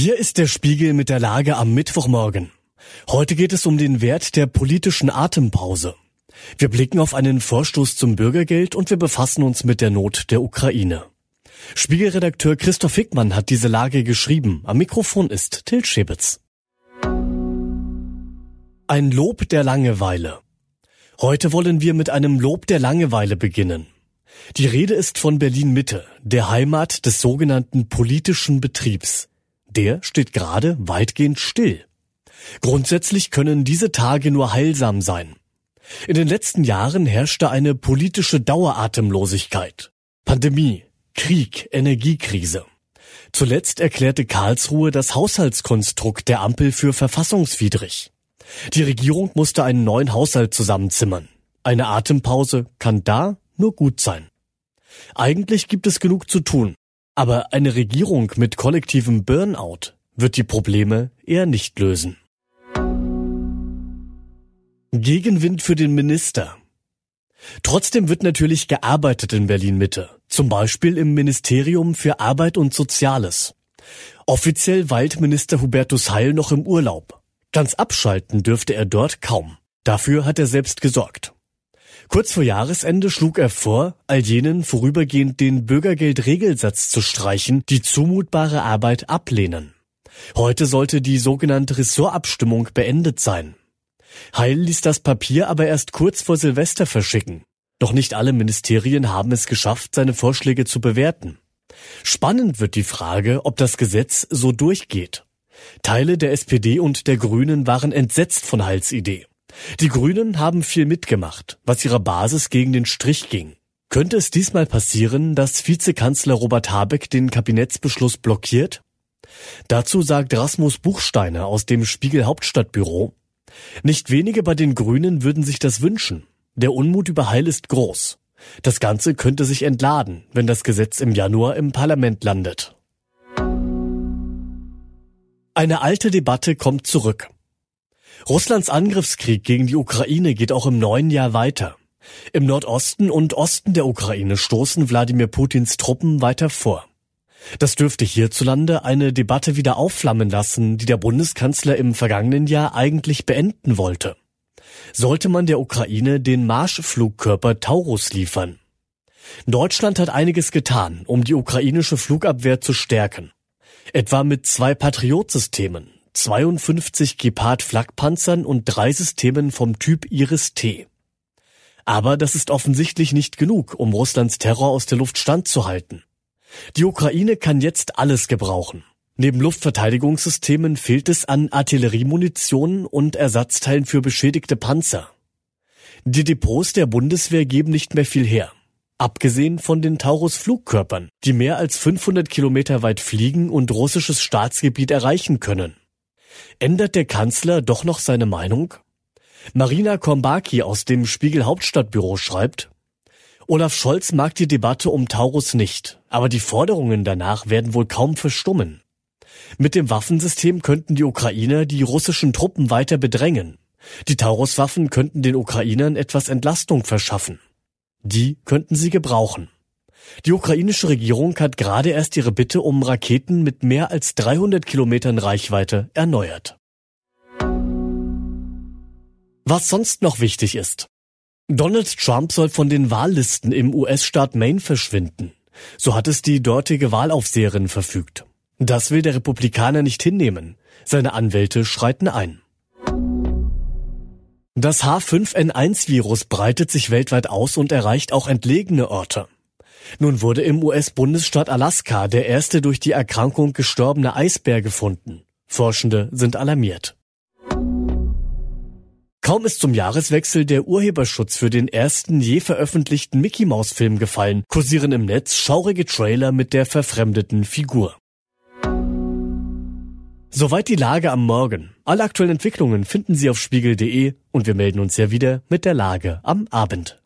Hier ist der Spiegel mit der Lage am Mittwochmorgen. Heute geht es um den Wert der politischen Atempause. Wir blicken auf einen Vorstoß zum Bürgergeld und wir befassen uns mit der Not der Ukraine. Spiegelredakteur Christoph Hickmann hat diese Lage geschrieben. Am Mikrofon ist Til Schäbitz. Ein Lob der Langeweile. Heute wollen wir mit einem Lob der Langeweile beginnen. Die Rede ist von Berlin Mitte, der Heimat des sogenannten politischen Betriebs. Der steht gerade weitgehend still. Grundsätzlich können diese Tage nur heilsam sein. In den letzten Jahren herrschte eine politische Daueratemlosigkeit. Pandemie, Krieg, Energiekrise. Zuletzt erklärte Karlsruhe das Haushaltskonstrukt der Ampel für verfassungswidrig. Die Regierung musste einen neuen Haushalt zusammenzimmern. Eine Atempause kann da nur gut sein. Eigentlich gibt es genug zu tun, aber eine Regierung mit kollektivem Burnout wird die Probleme eher nicht lösen. Gegenwind für den Minister. Trotzdem wird natürlich gearbeitet in Berlin Mitte, zum Beispiel im Ministerium für Arbeit und Soziales. Offiziell weilt Minister Hubertus Heil noch im Urlaub. Ganz abschalten dürfte er dort kaum. Dafür hat er selbst gesorgt. Kurz vor Jahresende schlug er vor, all jenen vorübergehend den Bürgergeldregelsatz zu streichen, die zumutbare Arbeit ablehnen. Heute sollte die sogenannte Ressortabstimmung beendet sein. Heil ließ das Papier aber erst kurz vor Silvester verschicken. Doch nicht alle Ministerien haben es geschafft, seine Vorschläge zu bewerten. Spannend wird die Frage, ob das Gesetz so durchgeht. Teile der SPD und der Grünen waren entsetzt von Heils Idee. Die Grünen haben viel mitgemacht, was ihrer Basis gegen den Strich ging. Könnte es diesmal passieren, dass Vizekanzler Robert Habeck den Kabinettsbeschluss blockiert? Dazu sagt Rasmus Buchsteiner aus dem Spiegel Hauptstadtbüro, nicht wenige bei den Grünen würden sich das wünschen. Der Unmut über Heil ist groß. Das Ganze könnte sich entladen, wenn das Gesetz im Januar im Parlament landet. Eine alte Debatte kommt zurück. Russlands Angriffskrieg gegen die Ukraine geht auch im neuen Jahr weiter. Im Nordosten und Osten der Ukraine stoßen Wladimir Putins Truppen weiter vor. Das dürfte hierzulande eine Debatte wieder aufflammen lassen, die der Bundeskanzler im vergangenen Jahr eigentlich beenden wollte. Sollte man der Ukraine den Marschflugkörper Taurus liefern? Deutschland hat einiges getan, um die ukrainische Flugabwehr zu stärken. Etwa mit zwei Patriot-Systemen, 52 Gepard-Flakpanzern und drei Systemen vom Typ Iris-T. Aber das ist offensichtlich nicht genug, um Russlands Terror aus der Luft standzuhalten. Die Ukraine kann jetzt alles gebrauchen. Neben Luftverteidigungssystemen fehlt es an Artilleriemunition und Ersatzteilen für beschädigte Panzer. Die Depots der Bundeswehr geben nicht mehr viel her. Abgesehen von den Taurus-Flugkörpern, die mehr als 500 Kilometer weit fliegen und russisches Staatsgebiet erreichen können. Ändert der Kanzler doch noch seine Meinung? Marina Kombaki aus dem Spiegel Hauptstadtbüro schreibt, Olaf Scholz mag die Debatte um Taurus nicht, aber die Forderungen danach werden wohl kaum verstummen. Mit dem Waffensystem könnten die Ukrainer die russischen Truppen weiter bedrängen. Die Taurus-Waffen könnten den Ukrainern etwas Entlastung verschaffen. Die könnten sie gebrauchen. Die ukrainische Regierung hat gerade erst ihre Bitte um Raketen mit mehr als 300 Kilometern Reichweite erneuert. Was sonst noch wichtig ist. Donald Trump soll von den Wahllisten im US-Staat Maine verschwinden. So hat es die dortige Wahlaufseherin verfügt. Das will der Republikaner nicht hinnehmen. Seine Anwälte schreiten ein. Das H5N1-Virus breitet sich weltweit aus und erreicht auch entlegene Orte. Nun wurde im US-Bundesstaat Alaska der erste durch die Erkrankung gestorbene Eisbär gefunden. Forschende sind alarmiert. Kaum ist zum Jahreswechsel der Urheberschutz für den ersten je veröffentlichten Mickey Mouse Film gefallen, kursieren im Netz schaurige Trailer mit der verfremdeten Figur. Soweit die Lage am Morgen. Alle aktuellen Entwicklungen finden Sie auf spiegel.de und wir melden uns ja wieder mit der Lage am Abend.